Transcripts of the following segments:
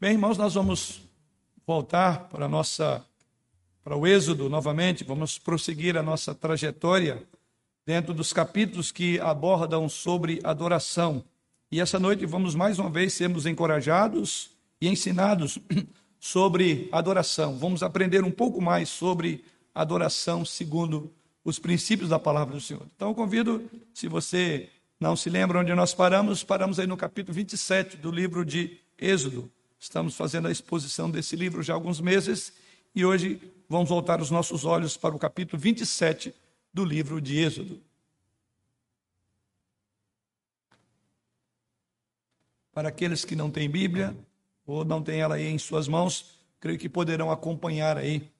Bem, irmãos, nós vamos voltar para nossa para o Êxodo novamente, vamos prosseguir a nossa trajetória dentro dos capítulos que abordam sobre adoração. E essa noite vamos mais uma vez sermos encorajados e ensinados sobre adoração. Vamos aprender um pouco mais sobre adoração segundo os princípios da palavra do Senhor. Então eu convido, se você não se lembra onde nós paramos, paramos aí no capítulo 27 do livro de Êxodo. Estamos fazendo a exposição desse livro já há alguns meses e hoje vamos voltar os nossos olhos para o capítulo 27 do livro de Êxodo. Para aqueles que não têm Bíblia ou não têm ela aí em suas mãos, creio que poderão acompanhar aí.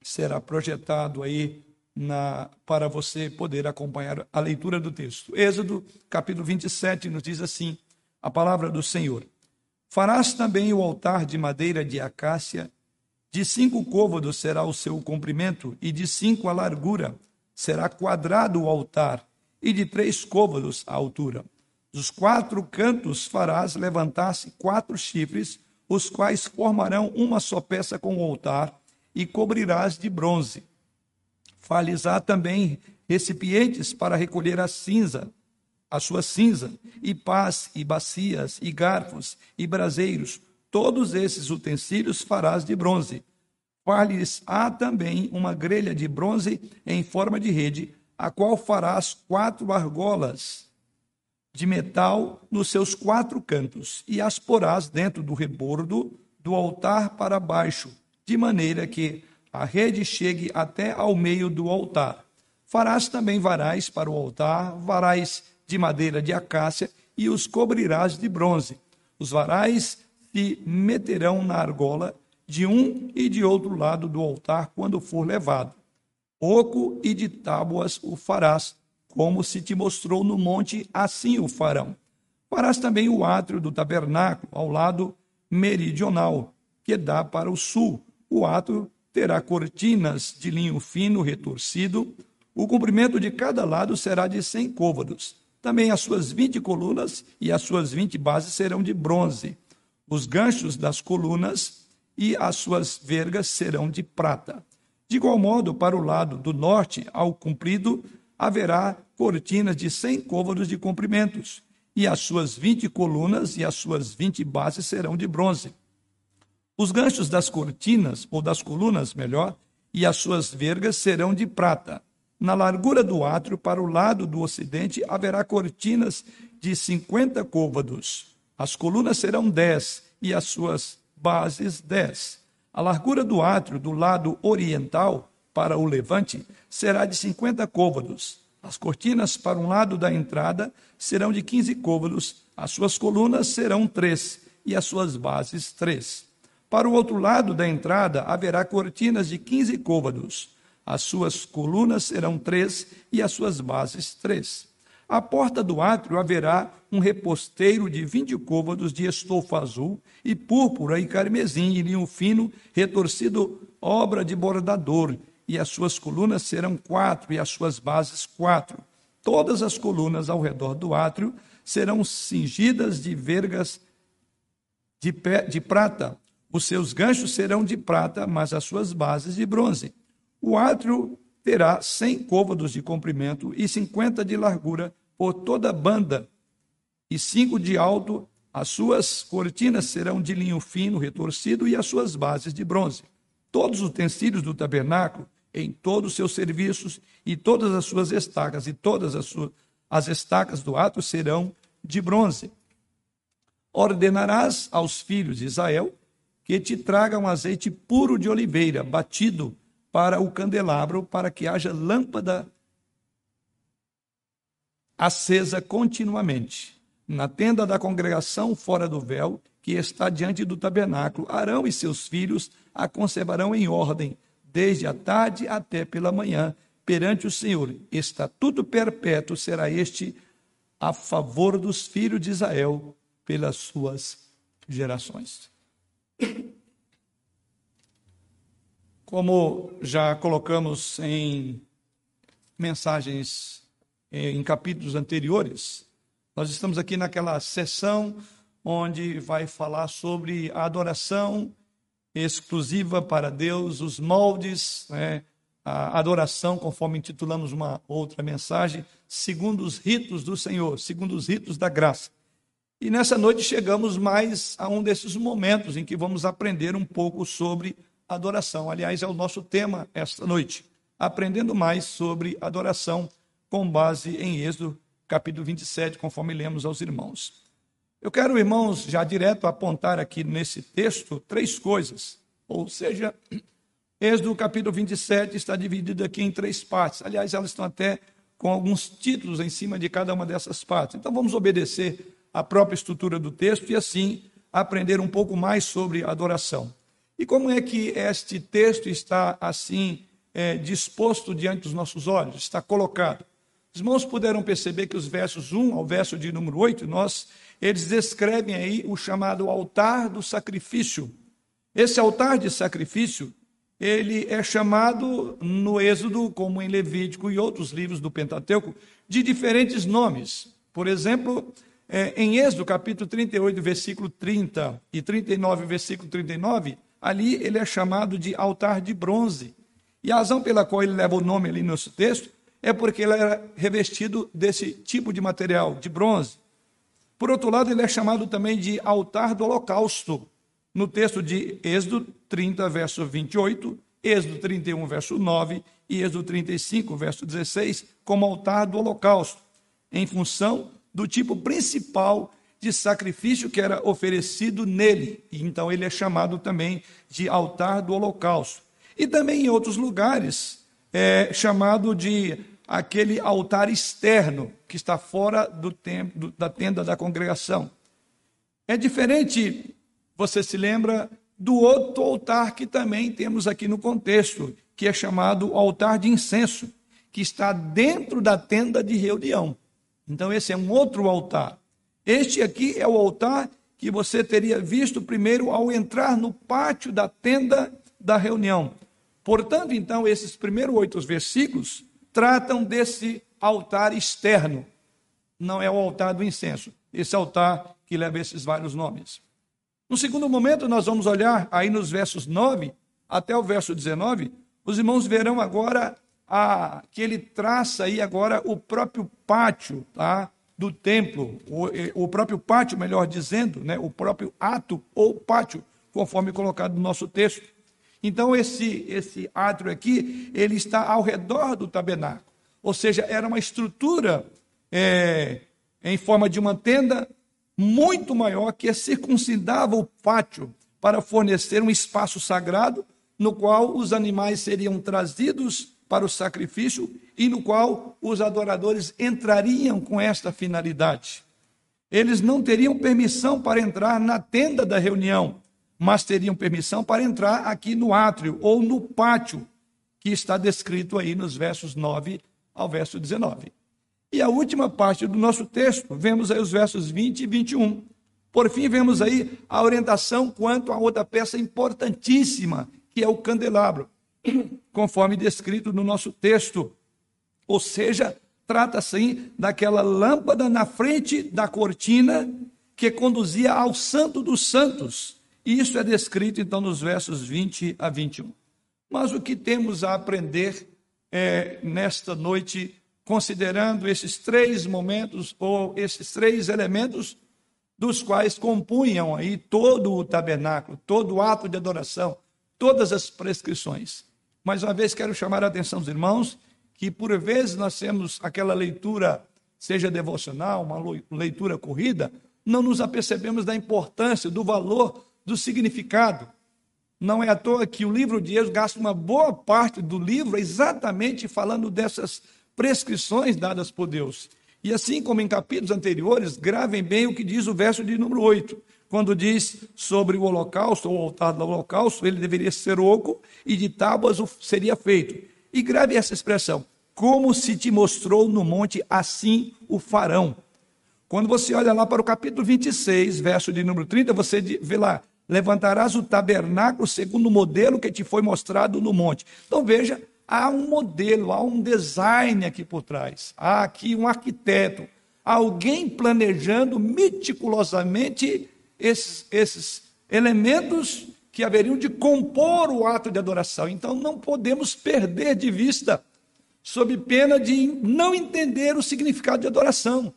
Será projetado aí na, para você poder acompanhar a leitura do texto. Êxodo, capítulo 27, nos diz assim: a palavra do Senhor. Farás também o altar de madeira de acácia, de cinco côvados será o seu comprimento, e de cinco a largura. Será quadrado o altar, e de três côvados a altura. Dos quatro cantos farás levantar-se quatro chifres, os quais formarão uma só peça com o altar, e cobrirás de bronze. Falizar também recipientes para recolher a cinza, a sua cinza, e pás, e bacias, e garfos, e braseiros, todos esses utensílios farás de bronze. Far-lhes há também uma grelha de bronze em forma de rede, a qual farás quatro argolas de metal nos seus quatro cantos, e as porás dentro do rebordo do altar para baixo, de maneira que a rede chegue até ao meio do altar. Farás também varais para o altar, varais de madeira de acácia e os cobrirás de bronze. Os varais se meterão na argola de um e de outro lado do altar quando for levado. Oco e de tábuas o farás, como se te mostrou no monte, assim o farão. Farás também o átrio do tabernáculo ao lado meridional, que dá para o sul. O átrio terá cortinas de linho fino retorcido. O comprimento de cada lado será de cem côvados também as suas vinte colunas e as suas vinte bases serão de bronze. Os ganchos das colunas e as suas vergas serão de prata. De igual modo, para o lado do norte, ao comprido, haverá cortinas de cem côvados de comprimentos, e as suas vinte colunas e as suas vinte bases serão de bronze. Os ganchos das cortinas, ou das colunas, melhor, e as suas vergas serão de prata. Na largura do átrio, para o lado do ocidente, haverá cortinas de cinquenta côvados. As colunas serão dez e as suas bases dez. A largura do átrio do lado oriental, para o levante, será de cinquenta côvados. As cortinas para um lado da entrada serão de quinze côvados. As suas colunas serão três e as suas bases três. Para o outro lado da entrada haverá cortinas de quinze côvados. As suas colunas serão três e as suas bases três. À porta do átrio haverá um reposteiro de vinte côvados de estofa azul e púrpura e carmesim e linho fino, retorcido, obra de bordador, e as suas colunas serão quatro e as suas bases quatro. Todas as colunas ao redor do átrio serão cingidas de vergas de, pé, de prata. Os seus ganchos serão de prata, mas as suas bases de bronze. O átrio terá cem côvados de comprimento e cinquenta de largura por toda a banda, e cinco de alto. As suas cortinas serão de linho fino, retorcido, e as suas bases de bronze. Todos os utensílios do tabernáculo, em todos os seus serviços, e todas as suas estacas, e todas as, suas, as estacas do átrio serão de bronze. Ordenarás aos filhos de Israel que te tragam azeite puro de oliveira, batido para o candelabro, para que haja lâmpada acesa continuamente. Na tenda da congregação, fora do véu, que está diante do tabernáculo, Arão e seus filhos a conservarão em ordem, desde a tarde até pela manhã, perante o Senhor. Estatuto perpétuo será este a favor dos filhos de Israel pelas suas gerações. Como já colocamos em mensagens em capítulos anteriores, nós estamos aqui naquela sessão onde vai falar sobre a adoração exclusiva para Deus, os moldes, né, a adoração, conforme intitulamos uma outra mensagem, segundo os ritos do Senhor, segundo os ritos da graça. E nessa noite chegamos mais a um desses momentos em que vamos aprender um pouco sobre adoração. Aliás, é o nosso tema esta noite, aprendendo mais sobre adoração com base em Êxodo, capítulo 27, conforme lemos aos irmãos. Eu quero, irmãos, já direto apontar aqui nesse texto três coisas. Ou seja, Êxodo capítulo 27 está dividido aqui em três partes. Aliás, elas estão até com alguns títulos em cima de cada uma dessas partes. Então vamos obedecer a própria estrutura do texto e assim aprender um pouco mais sobre adoração. E como é que este texto está assim é, disposto diante dos nossos olhos, está colocado? Os irmãos puderam perceber que os versos 1 ao verso de número 8, nós eles descrevem aí o chamado altar do sacrifício. Esse altar de sacrifício, ele é chamado no Êxodo, como em Levítico e outros livros do Pentateuco, de diferentes nomes. Por exemplo, é, em Êxodo, capítulo 38, versículo 30 e 39, versículo 39, ali ele é chamado de altar de bronze. E a razão pela qual ele leva o nome ali no nosso texto é porque ele era revestido desse tipo de material, de bronze. Por outro lado, ele é chamado também de altar do holocausto. No texto de Êxodo 30, verso 28, Êxodo 31, verso 9 e Êxodo 35, verso 16, como altar do holocausto, em função do tipo principal de sacrifício que era oferecido nele. E então ele é chamado também de altar do holocausto. E também em outros lugares é chamado de aquele altar externo que está fora do templo, da tenda da congregação. É diferente, você se lembra, do outro altar que também temos aqui no contexto, que é chamado altar de incenso, que está dentro da tenda de reunião. Então, esse é um outro altar. Este aqui é o altar que você teria visto primeiro ao entrar no pátio da tenda da reunião. Portanto, então, esses primeiros oito versículos tratam desse altar externo. Não é o altar do incenso, esse altar que leva esses vários nomes. No segundo momento, nós vamos olhar aí nos versos 9 até o verso 19, os irmãos verão agora a, que ele traça aí agora o próprio pátio tá, do templo, o, o próprio pátio, melhor dizendo, né, o próprio ato ou pátio, conforme colocado no nosso texto. Então, esse, esse átrio aqui, ele está ao redor do tabernáculo. Ou seja, era uma estrutura é, em forma de uma tenda muito maior que circuncidava o pátio para fornecer um espaço sagrado no qual os animais seriam trazidos para o sacrifício e no qual os adoradores entrariam com esta finalidade. Eles não teriam permissão para entrar na tenda da reunião, mas teriam permissão para entrar aqui no átrio ou no pátio, que está descrito aí nos versos 9 ao verso 19. E a última parte do nosso texto, vemos aí os versos 20 e 21. Por fim, vemos aí a orientação quanto a outra peça importantíssima, que é o candelabro, conforme descrito no nosso texto. Ou seja, trata-se daquela lâmpada na frente da cortina que conduzia ao Santo dos Santos, isso é descrito então nos versos 20 a 21. Mas o que temos a aprender é, nesta noite, considerando esses três momentos ou esses três elementos dos quais compunham aí todo o tabernáculo, todo o ato de adoração, todas as prescrições. Mais uma vez quero chamar a atenção dos irmãos que por vezes nós temos aquela leitura, seja devocional, uma leitura corrida, não nos apercebemos da importância, do valor do significado. Não é à toa que o livro de Êxodo gasta uma boa parte do livro exatamente falando dessas prescrições dadas por Deus. E assim como em capítulos anteriores, gravem bem o que diz o verso de número 8, quando diz sobre o holocausto, o altar do holocausto, ele deveria ser oco e de tábuas seria feito. E grave essa expressão, como se te mostrou no monte, assim o farão. Quando você olha lá para o capítulo 26, verso de número 30, você vê lá, levantarás o tabernáculo segundo o modelo que te foi mostrado no monte. Então veja, há um modelo, há um design aqui por trás. Há aqui um arquiteto, alguém planejando meticulosamente esses, esses elementos que haveriam de compor o ato de adoração. Então não podemos perder de vista, sob pena de não entender o significado de adoração,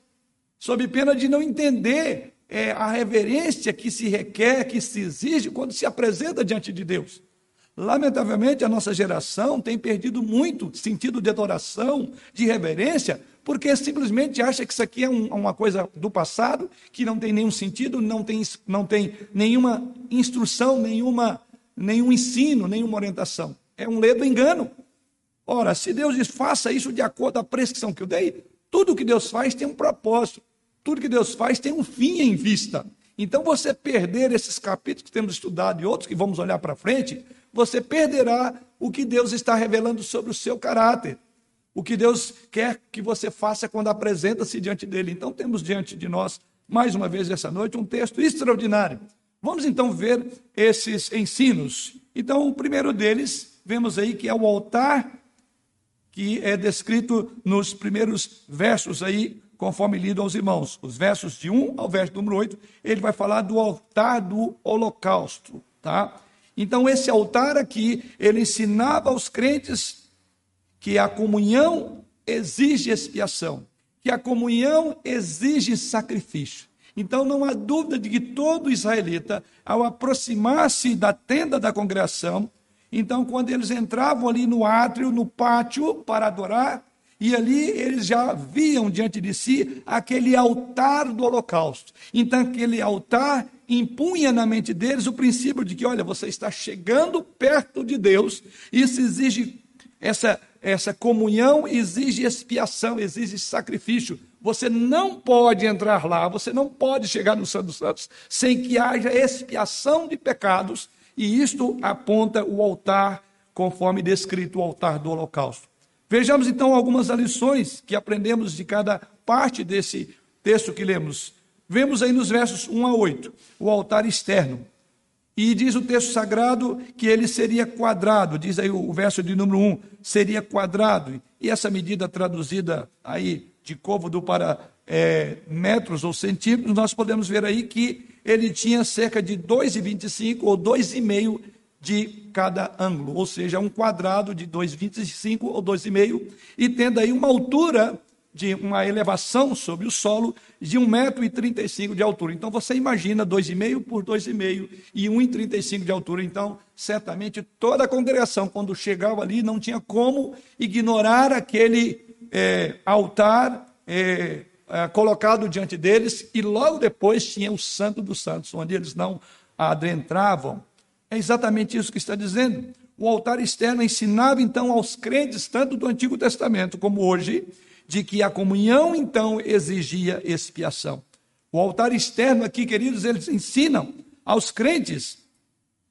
sob pena de não entender é, a reverência que se requer, que se exige quando se apresenta diante de Deus. Lamentavelmente, a nossa geração tem perdido muito sentido de adoração, de reverência, porque simplesmente acha que isso aqui é um, uma coisa do passado, que não tem nenhum sentido, não tem, não tem nenhuma instrução, nenhuma, nenhum ensino, nenhuma orientação. É um ledo engano. Ora, se Deus diz, faça isso de acordo com a prescrição que eu dei, tudo que Deus faz tem um propósito, tudo que Deus faz tem um fim em vista. Então, você perder esses capítulos que temos estudado e outros que vamos olhar para frente, você perderá o que Deus está revelando sobre o seu caráter. O que Deus quer que você faça quando apresenta-se diante dele. Então, temos diante de nós, mais uma vez essa noite, um texto extraordinário. Vamos então ver esses ensinos. Então, o primeiro deles, vemos aí que é o altar, que é descrito nos primeiros versos aí, conforme lido aos irmãos. Os versos de 1 ao verso número 8, ele vai falar do altar do holocausto, tá? Então, esse altar aqui, ele ensinava aos crentes que a comunhão exige expiação, que a comunhão exige sacrifício. Então, não há dúvida de que todo israelita, ao aproximar-se da tenda da congregação, então, quando eles entravam ali no átrio, no pátio, para adorar, e ali eles já viam diante de si aquele altar do holocausto. Então, aquele altar impunha na mente deles o princípio de que, olha, você está chegando perto de Deus, isso exige essa, essa comunhão, exige expiação, exige sacrifício. Você não pode entrar lá, você não pode chegar no Santo dos Santos sem que haja expiação de pecados, e isto aponta o altar, conforme descrito o altar do holocausto. Vejamos então algumas lições que aprendemos de cada parte desse texto que lemos. Vemos aí nos versos 1 a 8 o altar externo. E diz o texto sagrado que ele seria quadrado, diz aí o verso de número 1, seria quadrado. E essa medida traduzida aí de côvado para é, metros ou centímetros, nós podemos ver aí que ele tinha cerca de 2,25 ou 2,5 de cada ângulo, ou seja, um quadrado de 2,25 ou 2,5, e tendo aí uma altura de uma elevação sobre o solo de 1,35m de altura. Então você imagina 2,5 por 2,5 e 1,35 de altura. Então, certamente toda a congregação, quando chegava ali, não tinha como ignorar aquele é, altar é, é, colocado diante deles, e logo depois tinha o Santo dos Santos, onde eles não adentravam. É exatamente isso que está dizendo. O altar externo ensinava então aos crentes, tanto do Antigo Testamento como hoje, de que a comunhão então exigia expiação. O altar externo aqui, queridos, eles ensinam aos crentes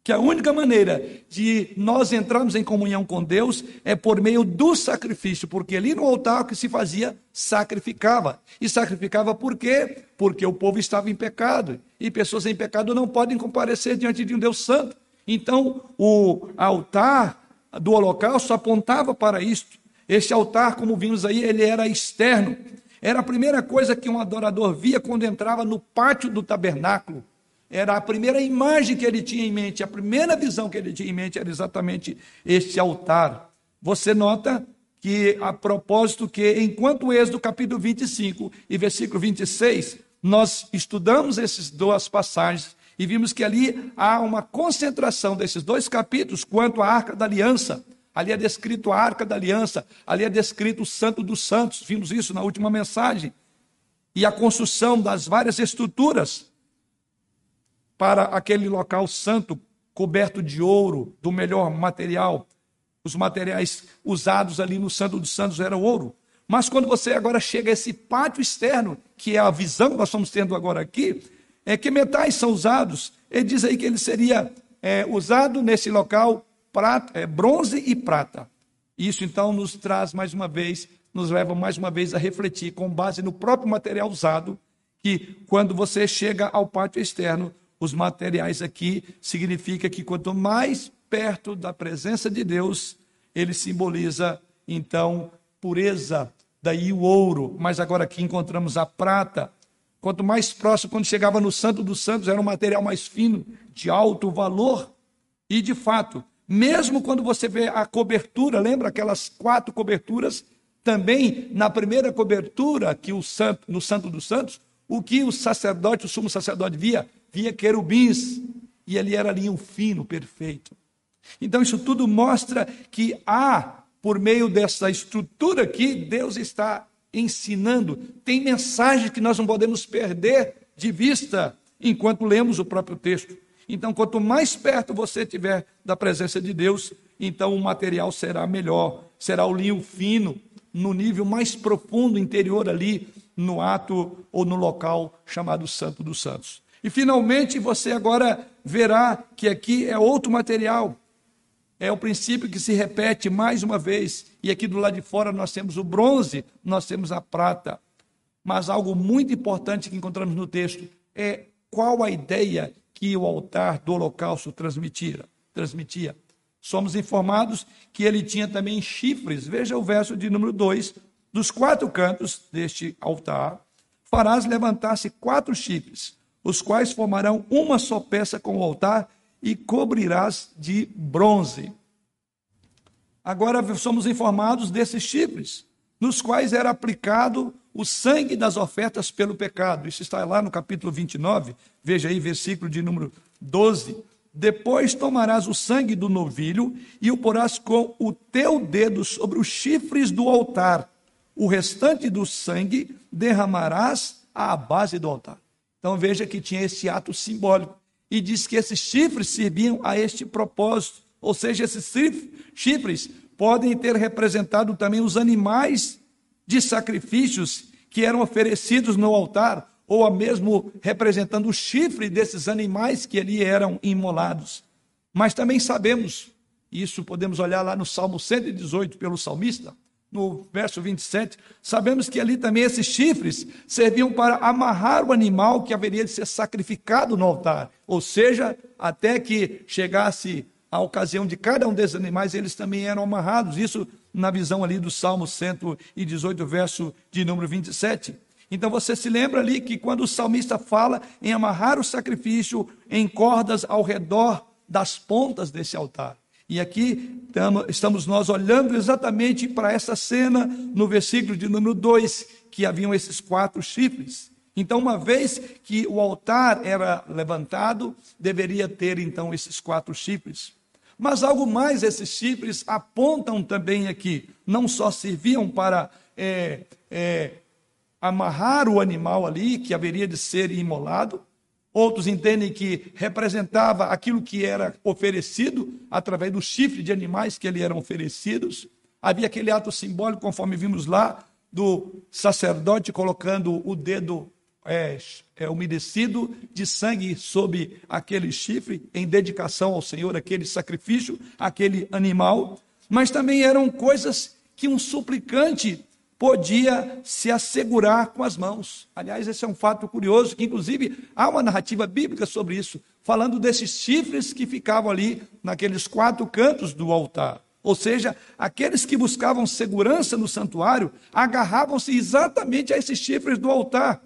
que a única maneira de nós entrarmos em comunhão com Deus é por meio do sacrifício, porque ali no altar o que se fazia sacrificava. E sacrificava por quê? Porque o povo estava em pecado, e pessoas em pecado não podem comparecer diante de um Deus santo. Então, o altar do holocausto apontava para isto. Este altar, como vimos aí, ele era externo. Era a primeira coisa que um adorador via quando entrava no pátio do tabernáculo. Era a primeira imagem que ele tinha em mente, a primeira visão que ele tinha em mente era exatamente este altar. Você nota que, a propósito, que enquanto o Êxodo capítulo 25 e versículo 26, nós estudamos essas duas passagens e vimos que ali há uma concentração desses dois capítulos quanto à arca da aliança. Ali é descrito a arca da aliança, ali é descrito o santo dos santos, vimos isso na última mensagem. E a construção das várias estruturas para aquele local santo, coberto de ouro, do melhor material. Os materiais usados ali no Santo dos Santos eram ouro. Mas quando você agora chega a esse pátio externo, que é a visão que nós estamos tendo agora aqui, é que metais são usados. Ele diz aí que ele seria é, usado nesse local prata, é, bronze e prata. Isso então nos traz mais uma vez, nos leva mais uma vez a refletir com base no próprio material usado, que quando você chega ao pátio externo, os materiais aqui significa que quanto mais perto da presença de Deus, ele simboliza então pureza, daí o ouro, mas agora aqui encontramos a prata, Quanto mais próximo, quando chegava no Santo dos Santos, era um material mais fino, de alto valor. E de fato, mesmo quando você vê a cobertura, lembra aquelas quatro coberturas? Também na primeira cobertura que o santo, no Santo dos Santos, o que o sacerdote, o sumo sacerdote via? Via querubins. E ali era linho fino, perfeito. Então isso tudo mostra que há, por meio dessa estrutura aqui, Deus está ensinando. Tem mensagens que nós não podemos perder de vista enquanto lemos o próprio texto. Então, quanto mais perto você estiver da presença de Deus, então o material será melhor, será o linho fino, no nível mais profundo, interior ali, no ato ou no local chamado Santo dos Santos. E finalmente você agora verá que aqui é outro material. É o princípio que se repete mais uma vez. E aqui do lado de fora nós temos o bronze, nós temos a prata. Mas algo muito importante que encontramos no texto é qual a ideia que o altar do holocausto transmitia. transmitia. Somos informados que ele tinha também chifres. Veja o verso de número 2. Dos quatro cantos deste altar, farás levantar-se quatro chifres, os quais formarão uma só peça com o altar e cobrirás de bronze. Agora somos informados desses chifres, nos quais era aplicado o sangue das ofertas pelo pecado. Isso está lá no capítulo 29, veja aí, versículo de número 12. Depois tomarás o sangue do novilho e o porás com o teu dedo sobre os chifres do altar. O restante do sangue derramarás à base do altar. Então veja que tinha esse ato simbólico. E diz que esses chifres serviam a este propósito. Ou seja, esses chifres podem ter representado também os animais de sacrifícios que eram oferecidos no altar, ou a mesmo representando o chifre desses animais que ali eram imolados. Mas também sabemos, isso podemos olhar lá no Salmo 118 pelo salmista, no verso 27, sabemos que ali também esses chifres serviam para amarrar o animal que haveria de ser sacrificado no altar, ou seja, até que chegasse a ocasião de cada um desses animais, eles também eram amarrados. Isso na visão ali do Salmo 118, verso de número 27. Então você se lembra ali que quando o salmista fala em amarrar o sacrifício em cordas ao redor das pontas desse altar. E aqui estamos nós olhando exatamente para essa cena no versículo de número 2, que haviam esses quatro chifres. Então, uma vez que o altar era levantado, deveria ter então esses quatro chifres. Mas algo mais, esses chifres apontam também aqui, não só serviam para é, é, amarrar o animal ali, que haveria de ser imolado, outros entendem que representava aquilo que era oferecido através do chifre de animais que ali eram oferecidos. Havia aquele ato simbólico, conforme vimos lá, do sacerdote colocando o dedo é, é, umedecido de sangue sobre aquele chifre, em dedicação ao Senhor, aquele sacrifício, aquele animal, mas também eram coisas que um suplicante podia se assegurar com as mãos. Aliás, esse é um fato curioso, que inclusive há uma narrativa bíblica sobre isso, falando desses chifres que ficavam ali naqueles quatro cantos do altar. Ou seja, aqueles que buscavam segurança no santuário agarravam-se exatamente a esses chifres do altar.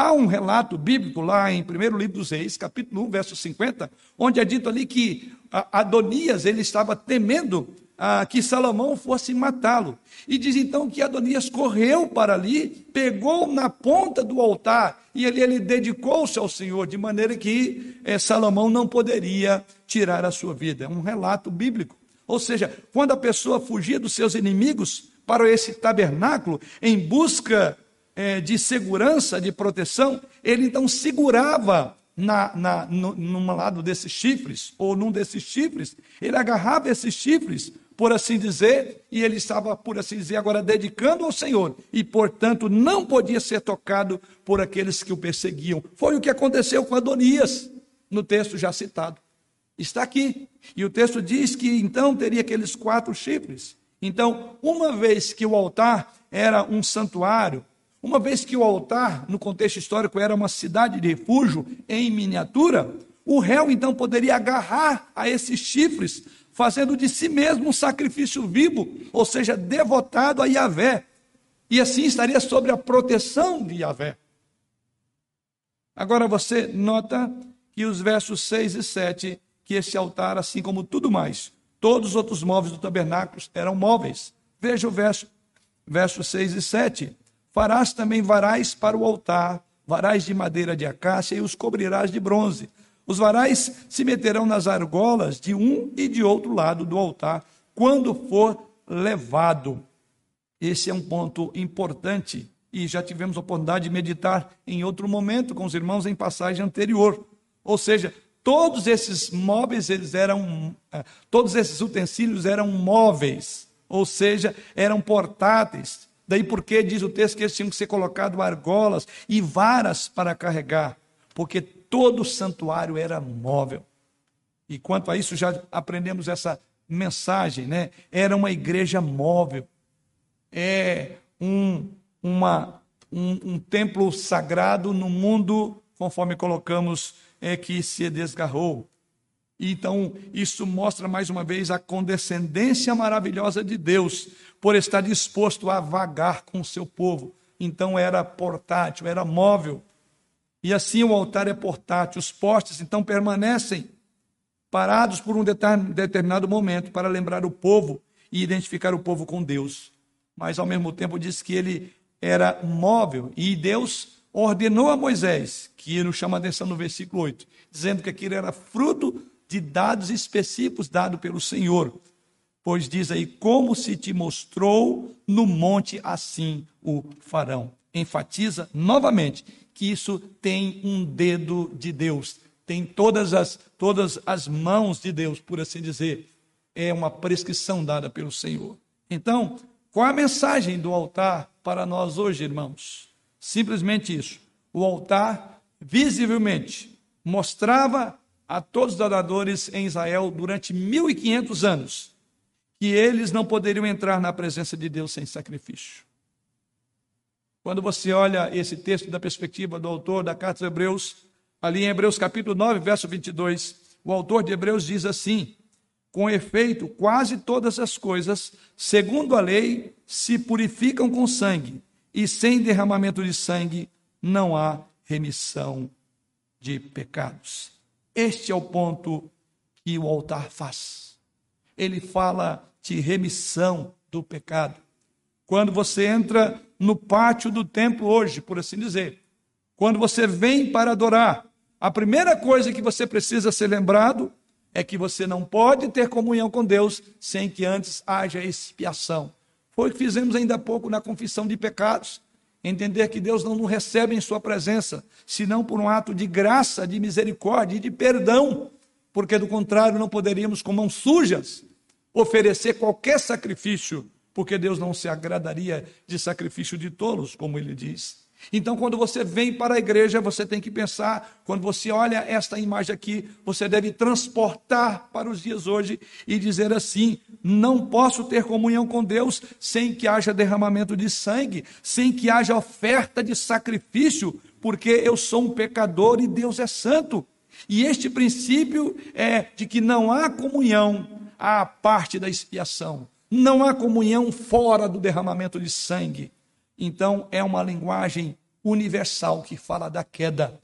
Há um relato bíblico lá em 1 livro dos Reis, capítulo 1, verso 50, onde é dito ali que Adonias ele estava temendo ah, que Salomão fosse matá-lo. E diz então que Adonias correu para ali, pegou na ponta do altar e ele, ele dedicou-se ao Senhor, de maneira que eh, Salomão não poderia tirar a sua vida. É um relato bíblico. Ou seja, quando a pessoa fugia dos seus inimigos para esse tabernáculo em busca é, de segurança, de proteção, ele então segurava na, na, num lado desses chifres, ou num desses chifres, ele agarrava esses chifres, por assim dizer, e ele estava, por assim dizer, agora dedicando ao Senhor, e portanto não podia ser tocado por aqueles que o perseguiam. Foi o que aconteceu com Adonias, no texto já citado. Está aqui. E o texto diz que então teria aqueles quatro chifres. Então, uma vez que o altar era um santuário, uma vez que o altar, no contexto histórico, era uma cidade de refúgio em miniatura, o réu então poderia agarrar a esses chifres, fazendo de si mesmo um sacrifício vivo, ou seja, devotado a Yahvé. E assim estaria sob a proteção de Yahvé. Agora você nota que os versos 6 e 7, que esse altar, assim como tudo mais, todos os outros móveis do tabernáculo eram móveis. Veja o verso, versos 6 e 7. Farás também varais para o altar, varais de madeira de acácia e os cobrirás de bronze. Os varais se meterão nas argolas de um e de outro lado do altar, quando for levado. Esse é um ponto importante e já tivemos a oportunidade de meditar em outro momento com os irmãos em passagem anterior. Ou seja, todos esses móveis, eles eram, é, todos esses utensílios eram móveis, ou seja, eram portáteis. Daí porque diz o texto que eles tinham que ser colocados argolas e varas para carregar, porque todo o santuário era móvel. E quanto a isso, já aprendemos essa mensagem, né? Era uma igreja móvel. É um, uma, um, um templo sagrado no mundo, conforme colocamos, é que se desgarrou. Então, isso mostra mais uma vez a condescendência maravilhosa de Deus por estar disposto a vagar com o seu povo. Então, era portátil, era móvel. E assim o altar é portátil. Os postes, então, permanecem parados por um determinado momento para lembrar o povo e identificar o povo com Deus. Mas, ao mesmo tempo, diz que ele era móvel e Deus ordenou a Moisés, que nos chama a atenção no versículo 8, dizendo que aquilo era fruto de dados específicos dados pelo Senhor. Pois diz aí, como se te mostrou no monte, assim o farão. Enfatiza novamente que isso tem um dedo de Deus, tem todas as, todas as mãos de Deus, por assim dizer. É uma prescrição dada pelo Senhor. Então, qual a mensagem do altar para nós hoje, irmãos? Simplesmente isso. O altar, visivelmente, mostrava a todos os adoradores em Israel durante 1500 anos que eles não poderiam entrar na presença de Deus sem sacrifício. Quando você olha esse texto da perspectiva do autor da carta aos Hebreus, ali em Hebreus capítulo 9, verso 22, o autor de Hebreus diz assim: Com efeito, quase todas as coisas, segundo a lei, se purificam com sangue, e sem derramamento de sangue não há remissão de pecados. Este é o ponto que o altar faz. Ele fala de remissão do pecado. Quando você entra no pátio do templo hoje, por assim dizer, quando você vem para adorar, a primeira coisa que você precisa ser lembrado é que você não pode ter comunhão com Deus sem que antes haja expiação. Foi o que fizemos ainda há pouco na confissão de pecados. Entender que Deus não nos recebe em Sua presença, senão por um ato de graça, de misericórdia e de perdão, porque do contrário não poderíamos, com mãos sujas, oferecer qualquer sacrifício, porque Deus não se agradaria de sacrifício de tolos, como ele diz. Então, quando você vem para a igreja, você tem que pensar, quando você olha esta imagem aqui, você deve transportar para os dias hoje e dizer assim: não posso ter comunhão com Deus sem que haja derramamento de sangue, sem que haja oferta de sacrifício, porque eu sou um pecador e Deus é santo. E este princípio é de que não há comunhão à parte da expiação, não há comunhão fora do derramamento de sangue. Então, é uma linguagem universal que fala da queda,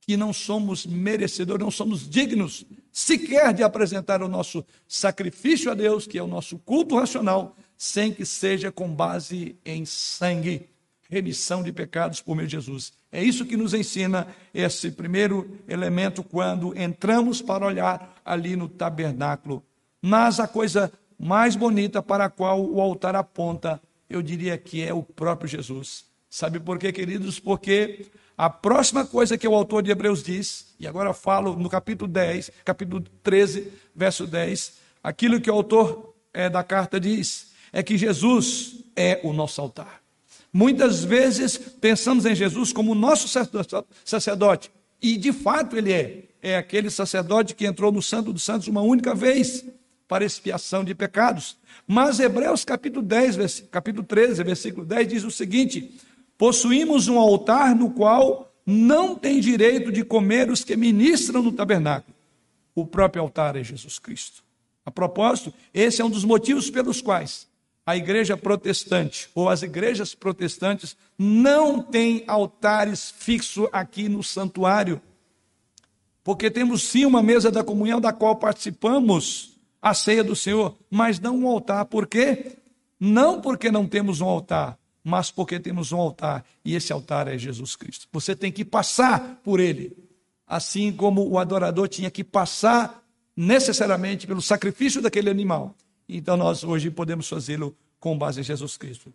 que não somos merecedores, não somos dignos sequer de apresentar o nosso sacrifício a Deus, que é o nosso culto racional, sem que seja com base em sangue, remissão de pecados por meio de Jesus. É isso que nos ensina esse primeiro elemento quando entramos para olhar ali no tabernáculo. Mas a coisa mais bonita para a qual o altar aponta eu diria que é o próprio Jesus. Sabe por quê, queridos? Porque a próxima coisa que o autor de Hebreus diz, e agora falo no capítulo 10, capítulo 13, verso 10, aquilo que o autor é, da carta diz, é que Jesus é o nosso altar. Muitas vezes pensamos em Jesus como nosso sacerdote, e de fato ele é. É aquele sacerdote que entrou no Santo dos Santos uma única vez para expiação de pecados. Mas Hebreus capítulo 10, capítulo 13, versículo 10 diz o seguinte: Possuímos um altar no qual não tem direito de comer os que ministram no tabernáculo. O próprio altar é Jesus Cristo. A propósito, esse é um dos motivos pelos quais a igreja protestante ou as igrejas protestantes não têm altares fixos aqui no santuário. Porque temos sim uma mesa da comunhão da qual participamos a ceia do Senhor, mas não um altar. Por quê? Não porque não temos um altar, mas porque temos um altar e esse altar é Jesus Cristo. Você tem que passar por ele, assim como o adorador tinha que passar necessariamente pelo sacrifício daquele animal. Então nós hoje podemos fazê-lo com base em Jesus Cristo.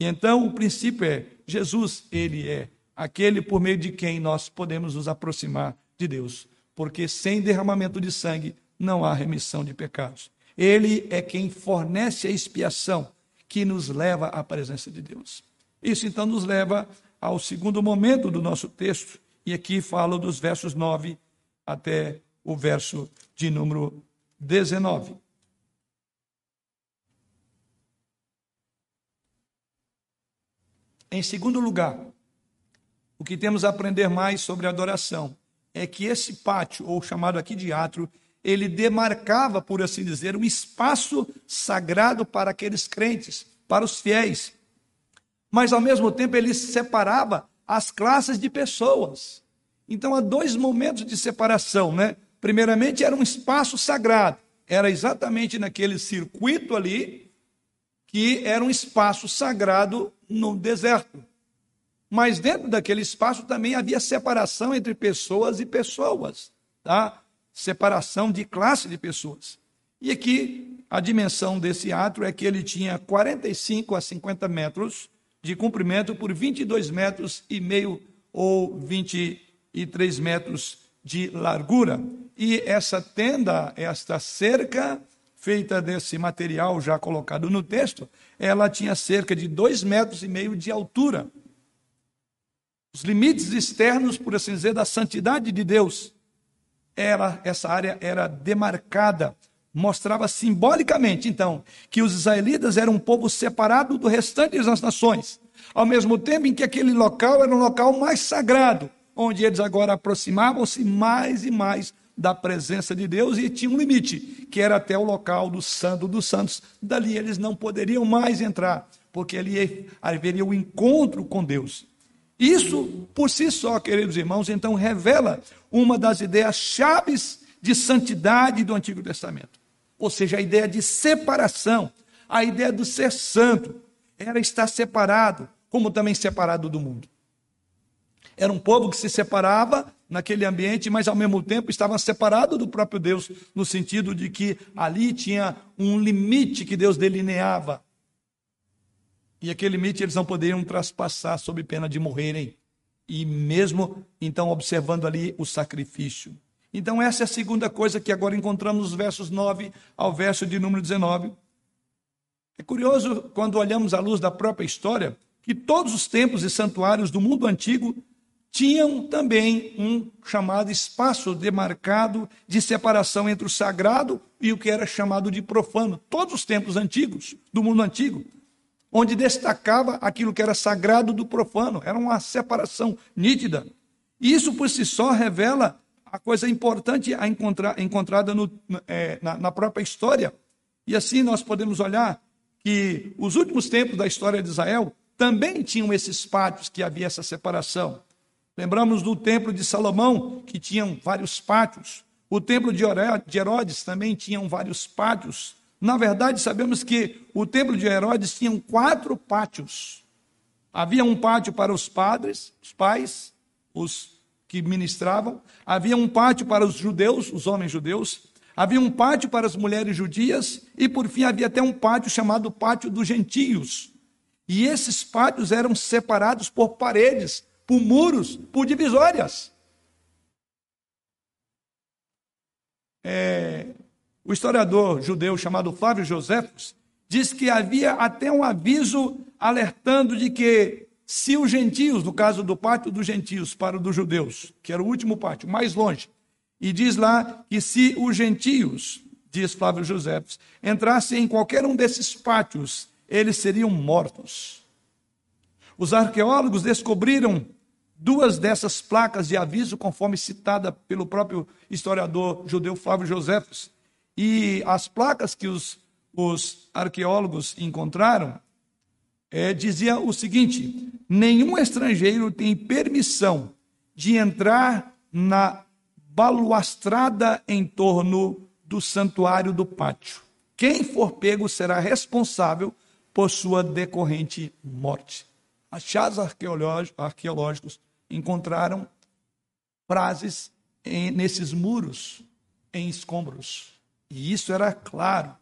E então o princípio é: Jesus, ele é aquele por meio de quem nós podemos nos aproximar de Deus, porque sem derramamento de sangue não há remissão de pecados. Ele é quem fornece a expiação que nos leva à presença de Deus. Isso então nos leva ao segundo momento do nosso texto, e aqui falo dos versos 9 até o verso de número 19. Em segundo lugar, o que temos a aprender mais sobre adoração é que esse pátio, ou chamado aqui de átrio, ele demarcava, por assim dizer, um espaço sagrado para aqueles crentes, para os fiéis. Mas, ao mesmo tempo, ele separava as classes de pessoas. Então, há dois momentos de separação, né? Primeiramente, era um espaço sagrado. Era exatamente naquele circuito ali, que era um espaço sagrado no deserto. Mas dentro daquele espaço também havia separação entre pessoas e pessoas, tá? Separação de classe de pessoas. E aqui a dimensão desse átrio é que ele tinha 45 a 50 metros de comprimento por 22 metros e meio ou 23 metros de largura. E essa tenda, esta cerca, feita desse material já colocado no texto, ela tinha cerca de dois metros e meio de altura. Os limites externos, por assim dizer, da santidade de Deus, era, essa área era demarcada, mostrava simbolicamente, então, que os israelitas eram um povo separado do restante das nações, ao mesmo tempo em que aquele local era um local mais sagrado, onde eles agora aproximavam-se mais e mais da presença de Deus e tinha um limite, que era até o local do Santo dos Santos. Dali eles não poderiam mais entrar, porque ali haveria o um encontro com Deus. Isso, por si só, queridos irmãos, então revela uma das ideias chaves de santidade do Antigo Testamento. Ou seja, a ideia de separação, a ideia do ser santo, era estar separado, como também separado do mundo. Era um povo que se separava naquele ambiente, mas ao mesmo tempo estava separado do próprio Deus, no sentido de que ali tinha um limite que Deus delineava. E aquele limite eles não poderiam traspassar sob pena de morrerem. E mesmo então observando ali o sacrifício. Então, essa é a segunda coisa que agora encontramos nos versos 9 ao verso de número 19. É curioso, quando olhamos à luz da própria história, que todos os templos e santuários do mundo antigo tinham também um chamado espaço demarcado de separação entre o sagrado e o que era chamado de profano. Todos os templos antigos, do mundo antigo, onde destacava aquilo que era sagrado do profano, era uma separação nítida. Isso por si só revela a coisa importante a encontrar, encontrada no, é, na, na própria história. E assim nós podemos olhar que os últimos tempos da história de Israel também tinham esses pátios que havia essa separação. Lembramos do templo de Salomão, que tinham vários pátios. O templo de Herodes também tinha vários pátios. Na verdade, sabemos que o templo de Herodes tinha quatro pátios. Havia um pátio para os padres, os pais, os que ministravam. Havia um pátio para os judeus, os homens judeus. Havia um pátio para as mulheres judias. E, por fim, havia até um pátio chamado Pátio dos Gentios. E esses pátios eram separados por paredes por muros, por divisórias. É, o historiador judeu chamado Flávio Joséfos diz que havia até um aviso alertando de que se os gentios, no caso do pátio dos gentios para o dos judeus, que era o último pátio, mais longe, e diz lá que se os gentios, diz Flávio Joséfos, entrassem em qualquer um desses pátios, eles seriam mortos. Os arqueólogos descobriram duas dessas placas de aviso, conforme citada pelo próprio historiador judeu Flávio Josefos. E as placas que os, os arqueólogos encontraram é, dizia o seguinte: nenhum estrangeiro tem permissão de entrar na balustrada em torno do santuário do pátio. Quem for pego será responsável por sua decorrente morte. Achados arqueológicos encontraram frases em, nesses muros em escombros. E isso era claro.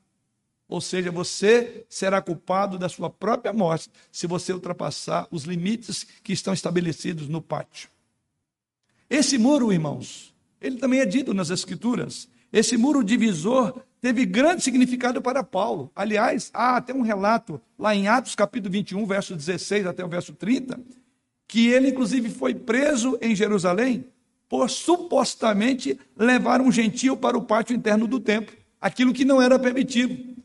Ou seja, você será culpado da sua própria morte se você ultrapassar os limites que estão estabelecidos no pátio. Esse muro, irmãos, ele também é dito nas Escrituras. Esse muro divisor teve grande significado para Paulo. Aliás, há até um relato lá em Atos capítulo 21, verso 16 até o verso 30, que ele inclusive foi preso em Jerusalém por supostamente levar um gentio para o pátio interno do templo, aquilo que não era permitido.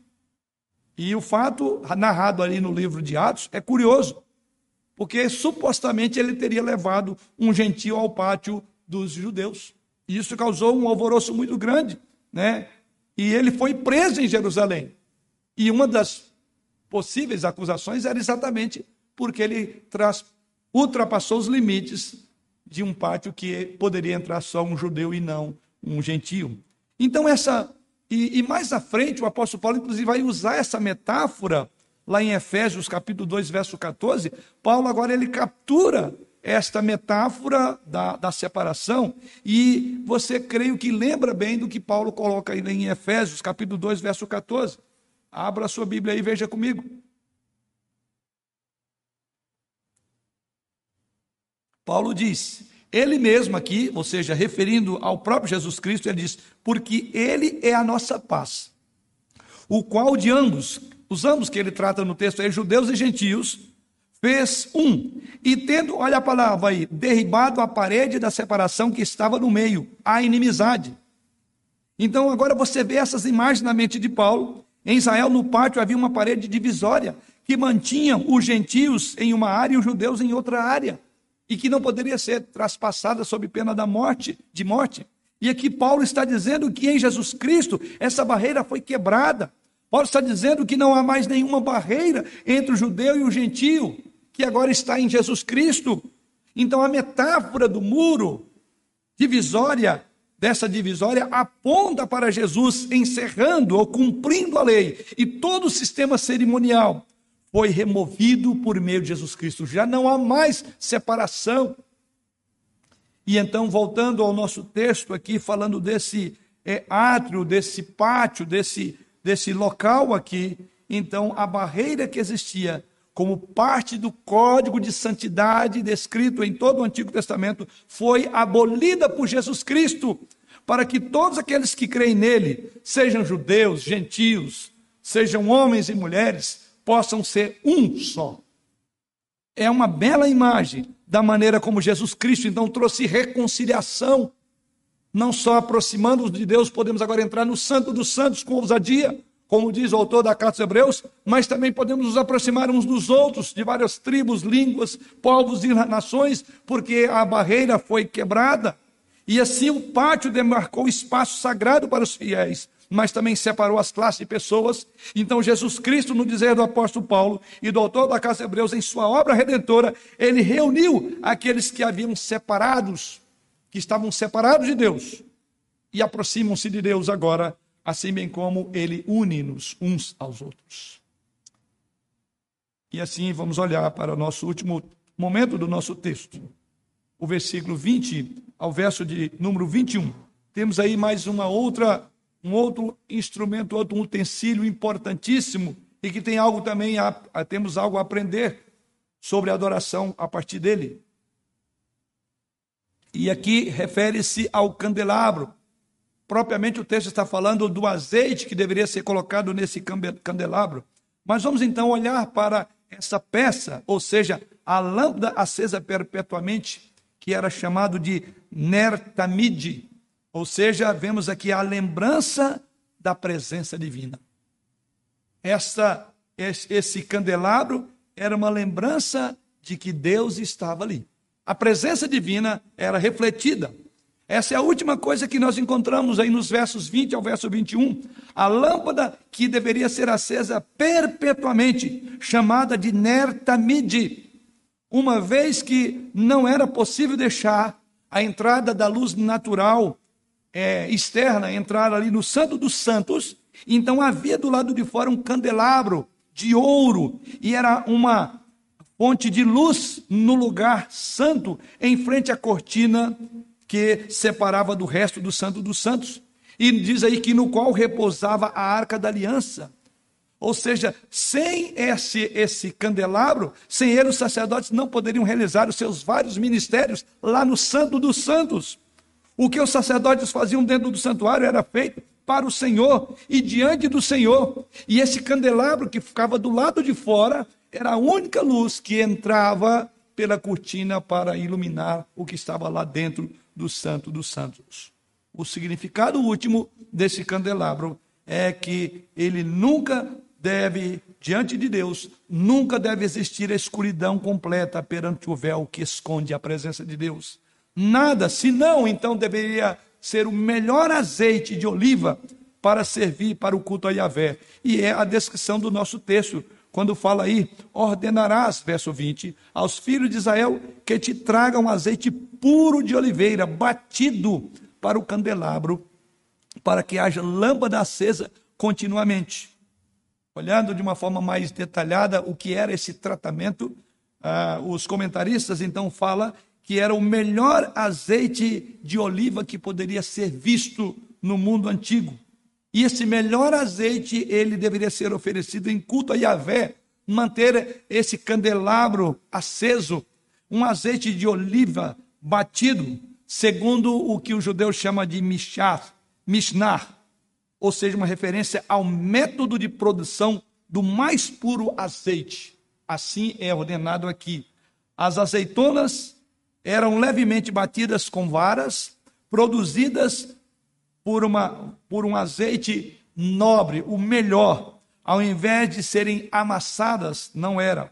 E o fato narrado ali no livro de Atos é curioso, porque supostamente ele teria levado um gentio ao pátio dos judeus. E isso causou um alvoroço muito grande, né? E ele foi preso em Jerusalém. E uma das possíveis acusações era exatamente porque ele ultrapassou os limites de um pátio que poderia entrar só um judeu e não um gentio. Então, essa e, e, mais à frente, o apóstolo Paulo, inclusive, vai usar essa metáfora lá em Efésios, capítulo 2, verso 14. Paulo agora ele captura esta metáfora da, da separação, e você creio que lembra bem do que Paulo coloca aí em Efésios, capítulo 2, verso 14. Abra a sua Bíblia aí e veja comigo. Paulo diz: ele mesmo aqui, ou seja, referindo ao próprio Jesus Cristo, ele diz: porque ele é a nossa paz, o qual de ambos, os ambos que ele trata no texto é judeus e gentios, fez um, e tendo, olha a palavra aí, derribado a parede da separação que estava no meio, a inimizade. Então agora você vê essas imagens na mente de Paulo. Em Israel, no pátio, havia uma parede divisória que mantinha os gentios em uma área e os judeus em outra área e que não poderia ser traspassada sob pena da morte, de morte. E aqui Paulo está dizendo que em Jesus Cristo essa barreira foi quebrada. Paulo está dizendo que não há mais nenhuma barreira entre o judeu e o gentio, que agora está em Jesus Cristo. Então a metáfora do muro divisória dessa divisória aponta para Jesus encerrando ou cumprindo a lei e todo o sistema cerimonial foi removido por meio de Jesus Cristo. Já não há mais separação. E então, voltando ao nosso texto aqui, falando desse é, átrio, desse pátio, desse, desse local aqui, então a barreira que existia como parte do código de santidade descrito em todo o Antigo Testamento foi abolida por Jesus Cristo, para que todos aqueles que creem nele, sejam judeus, gentios, sejam homens e mulheres, possam ser um só. É uma bela imagem da maneira como Jesus Cristo então trouxe reconciliação, não só aproximando-nos de Deus, podemos agora entrar no Santo dos Santos com ousadia, como diz o autor da Carta dos Hebreus, mas também podemos nos aproximar uns dos outros, de várias tribos, línguas, povos e nações, porque a barreira foi quebrada. E assim o pátio demarcou espaço sagrado para os fiéis, mas também separou as classes de pessoas. Então, Jesus Cristo, no dizer do apóstolo Paulo e do autor da Casa de Hebreus, em sua obra redentora, ele reuniu aqueles que haviam separados, que estavam separados de Deus, e aproximam-se de Deus agora, assim bem como ele une-nos uns aos outros. E assim vamos olhar para o nosso último momento do nosso texto, o versículo 20 ao verso de número 21. Temos aí mais uma outra um outro instrumento, outro utensílio importantíssimo e que tem algo também, a, a, temos algo a aprender sobre a adoração a partir dele. E aqui refere-se ao candelabro. Propriamente o texto está falando do azeite que deveria ser colocado nesse candelabro. Mas vamos então olhar para essa peça, ou seja, a lâmpada acesa perpetuamente, que era chamado de nertamide, ou seja, vemos aqui a lembrança da presença divina. Essa, esse candelabro era uma lembrança de que Deus estava ali. A presença divina era refletida. Essa é a última coisa que nós encontramos aí nos versos 20 ao verso 21. A lâmpada que deveria ser acesa perpetuamente, chamada de Nertamide, uma vez que não era possível deixar a entrada da luz natural é, externa entrar ali no Santo dos Santos, então havia do lado de fora um candelabro de ouro, e era uma fonte de luz no lugar santo, em frente à cortina que separava do resto do Santo dos Santos. E diz aí que no qual repousava a arca da aliança. Ou seja, sem esse, esse candelabro, sem ele, os sacerdotes não poderiam realizar os seus vários ministérios lá no Santo dos Santos. O que os sacerdotes faziam dentro do santuário era feito para o Senhor e diante do Senhor. E esse candelabro que ficava do lado de fora era a única luz que entrava pela cortina para iluminar o que estava lá dentro do Santo dos Santos. O significado último desse candelabro é que ele nunca deve, diante de Deus, nunca deve existir a escuridão completa perante o véu que esconde a presença de Deus. Nada, senão, então deveria ser o melhor azeite de oliva para servir para o culto a Yahvé. E é a descrição do nosso texto, quando fala aí, ordenarás, verso 20, aos filhos de Israel que te tragam azeite puro de oliveira, batido para o candelabro, para que haja lâmpada acesa continuamente. Olhando de uma forma mais detalhada o que era esse tratamento, ah, os comentaristas então falam que era o melhor azeite de oliva que poderia ser visto no mundo antigo. E esse melhor azeite, ele deveria ser oferecido em culto a Yahvé, manter esse candelabro aceso, um azeite de oliva batido, segundo o que o judeu chama de mishar, mishnar, ou seja, uma referência ao método de produção do mais puro azeite. Assim é ordenado aqui. As azeitonas eram levemente batidas com varas, produzidas por, uma, por um azeite nobre, o melhor, ao invés de serem amassadas, não era.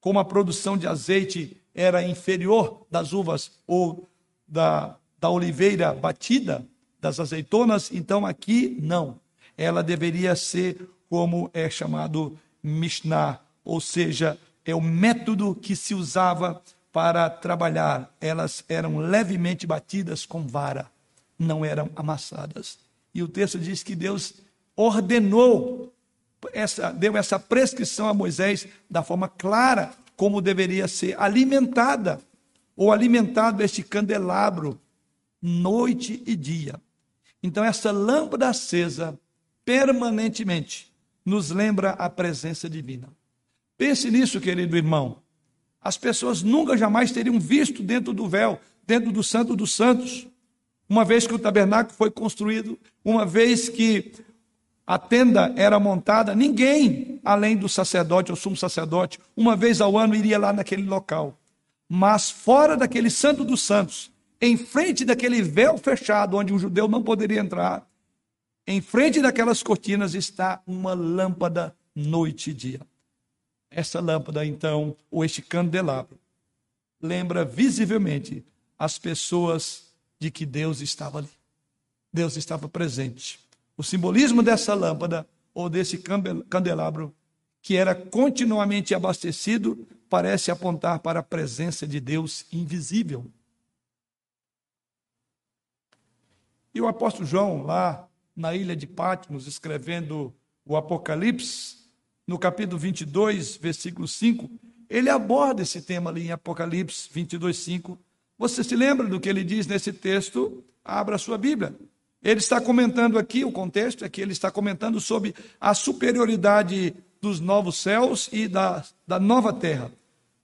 Como a produção de azeite era inferior das uvas ou da, da oliveira batida, das azeitonas, então aqui não. Ela deveria ser como é chamado Mishnah, ou seja, é o método que se usava para trabalhar. Elas eram levemente batidas com vara não eram amassadas. E o texto diz que Deus ordenou, essa, deu essa prescrição a Moisés da forma clara como deveria ser alimentada ou alimentado este candelabro noite e dia. Então, essa lâmpada acesa permanentemente nos lembra a presença divina. Pense nisso, querido irmão. As pessoas nunca jamais teriam visto dentro do véu, dentro do Santo dos Santos, uma vez que o tabernáculo foi construído, uma vez que a tenda era montada, ninguém, além do sacerdote ou sumo sacerdote, uma vez ao ano iria lá naquele local. Mas fora daquele santo dos santos, em frente daquele véu fechado, onde um judeu não poderia entrar, em frente daquelas cortinas está uma lâmpada noite e dia. Essa lâmpada, então, ou este candelabro, lembra visivelmente as pessoas de que Deus estava ali. Deus estava presente. O simbolismo dessa lâmpada ou desse candelabro, que era continuamente abastecido, parece apontar para a presença de Deus invisível. E o apóstolo João, lá na ilha de Patmos, escrevendo o Apocalipse, no capítulo 22, versículo 5, ele aborda esse tema ali em Apocalipse 22, 5 você se lembra do que ele diz nesse texto? Abra a sua Bíblia. Ele está comentando aqui, o contexto é que ele está comentando sobre a superioridade dos novos céus e da, da nova terra.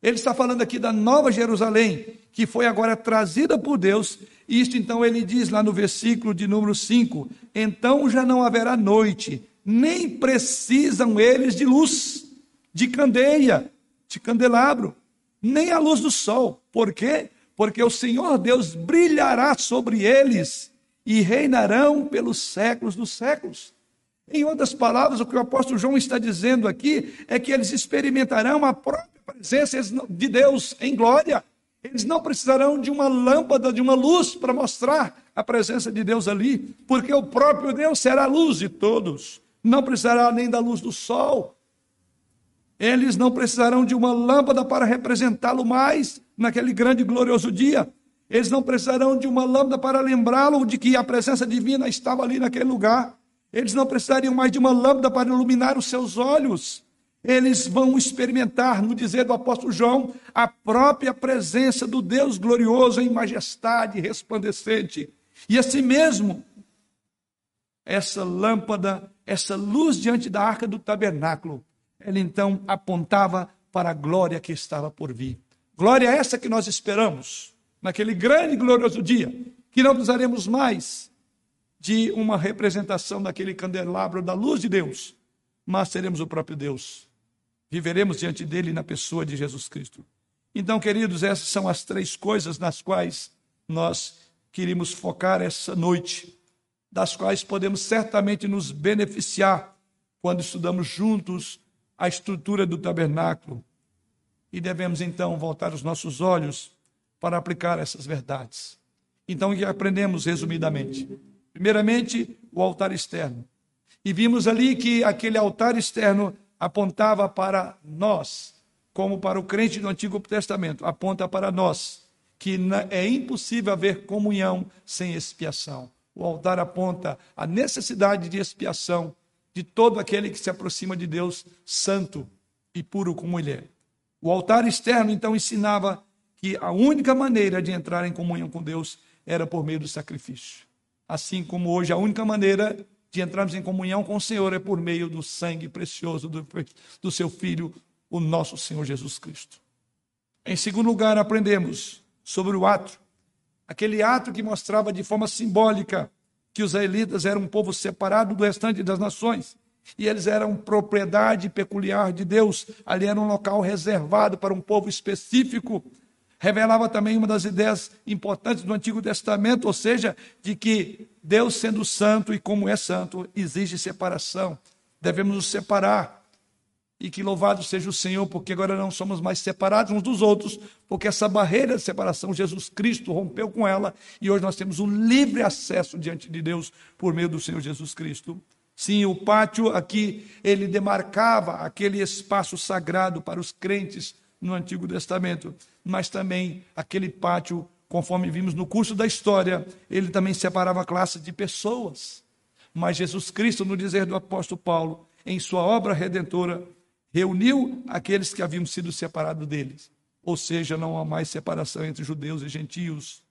Ele está falando aqui da nova Jerusalém, que foi agora trazida por Deus. Isto então ele diz lá no versículo de número 5: Então já não haverá noite, nem precisam eles de luz, de candeia, de candelabro, nem a luz do sol. Por quê? porque o Senhor Deus brilhará sobre eles e reinarão pelos séculos dos séculos. Em outras palavras, o que o apóstolo João está dizendo aqui é que eles experimentarão a própria presença de Deus em glória. Eles não precisarão de uma lâmpada, de uma luz para mostrar a presença de Deus ali, porque o próprio Deus será a luz de todos. Não precisará nem da luz do sol. Eles não precisarão de uma lâmpada para representá-lo mais naquele grande e glorioso dia. Eles não precisarão de uma lâmpada para lembrá-lo de que a presença divina estava ali naquele lugar. Eles não precisariam mais de uma lâmpada para iluminar os seus olhos. Eles vão experimentar, no dizer do apóstolo João, a própria presença do Deus glorioso em majestade resplandecente. E assim mesmo, essa lâmpada, essa luz diante da arca do tabernáculo, ela então apontava para a glória que estava por vir. Glória essa que nós esperamos naquele grande e glorioso dia, que não precisaremos mais de uma representação daquele candelabro da luz de Deus, mas seremos o próprio Deus. Viveremos diante dele na pessoa de Jesus Cristo. Então, queridos, essas são as três coisas nas quais nós queríamos focar essa noite, das quais podemos certamente nos beneficiar quando estudamos juntos a estrutura do tabernáculo. E devemos então voltar os nossos olhos para aplicar essas verdades. Então, o que aprendemos resumidamente? Primeiramente, o altar externo. E vimos ali que aquele altar externo apontava para nós, como para o crente do Antigo Testamento, aponta para nós, que é impossível haver comunhão sem expiação. O altar aponta a necessidade de expiação de todo aquele que se aproxima de Deus santo e puro como ele é. O altar externo, então, ensinava que a única maneira de entrar em comunhão com Deus era por meio do sacrifício. Assim como hoje a única maneira de entrarmos em comunhão com o Senhor é por meio do sangue precioso do, do seu Filho, o nosso Senhor Jesus Cristo. Em segundo lugar, aprendemos sobre o ato, aquele ato que mostrava de forma simbólica que os israelitas eram um povo separado do restante das nações. E eles eram propriedade peculiar de Deus. Ali era um local reservado para um povo específico revelava também uma das ideias importantes do Antigo Testamento, ou seja, de que Deus, sendo santo e como é santo, exige separação. Devemos nos separar. E que louvado seja o Senhor, porque agora não somos mais separados uns dos outros, porque essa barreira de separação, Jesus Cristo rompeu com ela, e hoje nós temos um livre acesso diante de Deus por meio do Senhor Jesus Cristo. Sim, o pátio aqui, ele demarcava aquele espaço sagrado para os crentes no Antigo Testamento, mas também aquele pátio, conforme vimos no curso da história, ele também separava classes de pessoas. Mas Jesus Cristo, no dizer do apóstolo Paulo, em sua obra redentora, reuniu aqueles que haviam sido separados deles. Ou seja, não há mais separação entre judeus e gentios,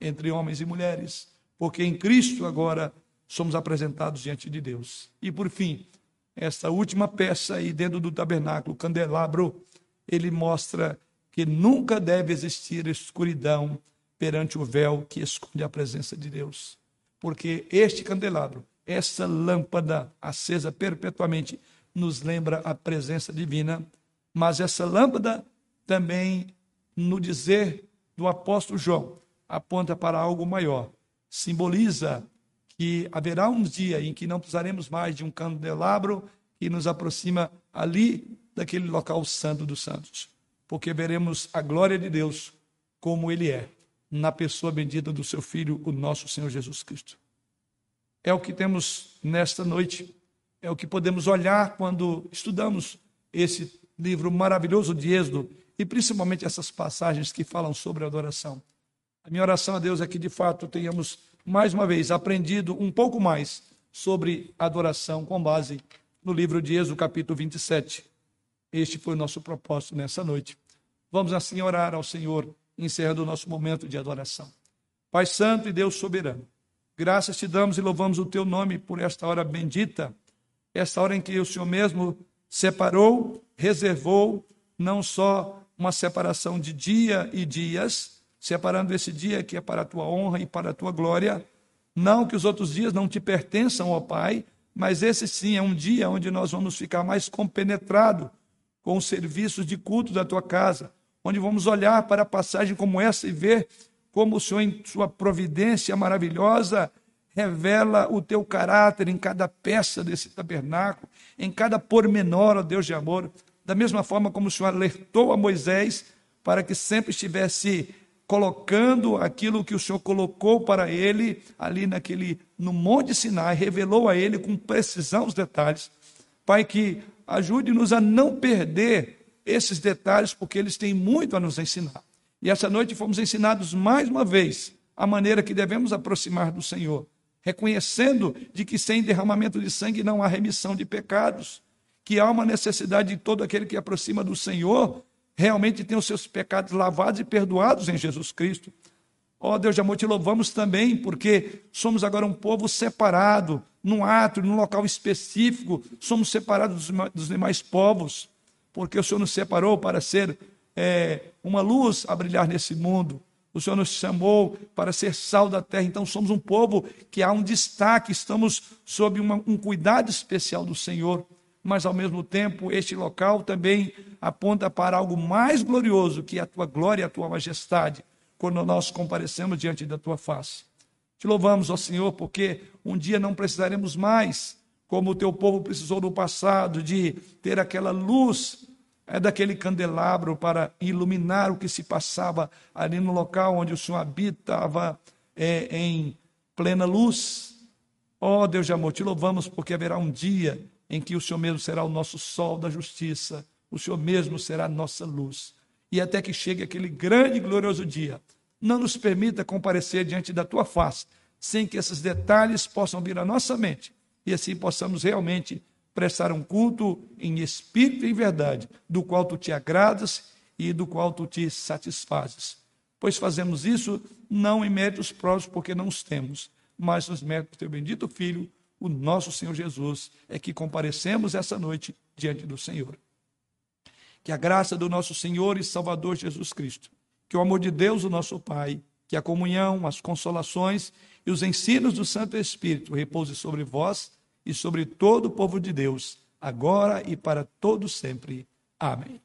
entre homens e mulheres, porque em Cristo agora somos apresentados diante de Deus. E por fim, esta última peça aí dentro do tabernáculo, o candelabro, ele mostra que nunca deve existir escuridão perante o véu que esconde a presença de Deus. Porque este candelabro, essa lâmpada acesa perpetuamente, nos lembra a presença divina, mas essa lâmpada também, no dizer do apóstolo João, aponta para algo maior. Simboliza que haverá um dia em que não precisaremos mais de um candelabro que nos aproxima ali daquele local santo dos santos, porque veremos a glória de Deus como ele é, na pessoa bendita do seu filho, o nosso Senhor Jesus Cristo. É o que temos nesta noite, é o que podemos olhar quando estudamos esse livro maravilhoso de Êxodo e principalmente essas passagens que falam sobre adoração. A minha oração a Deus é que de fato tenhamos mais uma vez aprendido um pouco mais sobre adoração com base no livro de Êxodo, capítulo 27. Este foi o nosso propósito nessa noite. Vamos assim orar ao Senhor, encerrando o nosso momento de adoração. Pai Santo e Deus soberano, graças te damos e louvamos o teu nome por esta hora bendita, esta hora em que o Senhor mesmo separou, reservou, não só uma separação de dia e dias, separando esse dia que é para a tua honra e para a tua glória, não que os outros dias não te pertençam, ó Pai, mas esse sim é um dia onde nós vamos ficar mais compenetrados com os serviços de culto da tua casa, onde vamos olhar para a passagem como essa e ver como o Senhor, em sua providência maravilhosa, revela o teu caráter em cada peça desse tabernáculo, em cada pormenor, ó Deus de amor. Da mesma forma como o Senhor alertou a Moisés para que sempre estivesse colocando aquilo que o Senhor colocou para ele ali naquele no Monte Sinai, revelou a ele com precisão os detalhes. Pai, que ajude-nos a não perder esses detalhes, porque eles têm muito a nos ensinar. E essa noite fomos ensinados mais uma vez a maneira que devemos aproximar do Senhor, reconhecendo de que sem derramamento de sangue não há remissão de pecados, que há uma necessidade de todo aquele que aproxima do Senhor realmente tem os seus pecados lavados e perdoados em Jesus Cristo. Ó oh, Deus de amor, te louvamos também, porque somos agora um povo separado, num ato, num local específico, somos separados dos, demais povos, porque o Senhor nos separou para ser é, uma luz a brilhar nesse mundo. O Senhor nos chamou para ser sal da terra, então somos um povo que há um destaque, estamos sob uma, um cuidado especial do Senhor. Mas ao mesmo tempo este local também aponta para algo mais glorioso que é a tua glória e a tua majestade, quando nós comparecemos diante da tua face. Te louvamos, ó Senhor, porque um dia não precisaremos mais, como o teu povo precisou no passado, de ter aquela luz é daquele candelabro para iluminar o que se passava ali no local onde o Senhor habitava é, em plena luz. Ó Deus de amor, te louvamos porque haverá um dia em que o Senhor mesmo será o nosso sol da justiça, o Senhor mesmo será a nossa luz. E até que chegue aquele grande e glorioso dia, não nos permita comparecer diante da tua face, sem que esses detalhes possam vir à nossa mente e assim possamos realmente prestar um culto em espírito e em verdade, do qual tu te agradas e do qual tu te satisfazes. Pois fazemos isso não em méritos próprios, porque não os temos, mas nos méritos do teu bendito Filho, o nosso Senhor Jesus, é que comparecemos essa noite diante do Senhor. Que a graça do nosso Senhor e Salvador Jesus Cristo, que o amor de Deus, o nosso Pai, que a comunhão, as consolações e os ensinos do Santo Espírito repouse sobre vós e sobre todo o povo de Deus, agora e para todo sempre. Amém.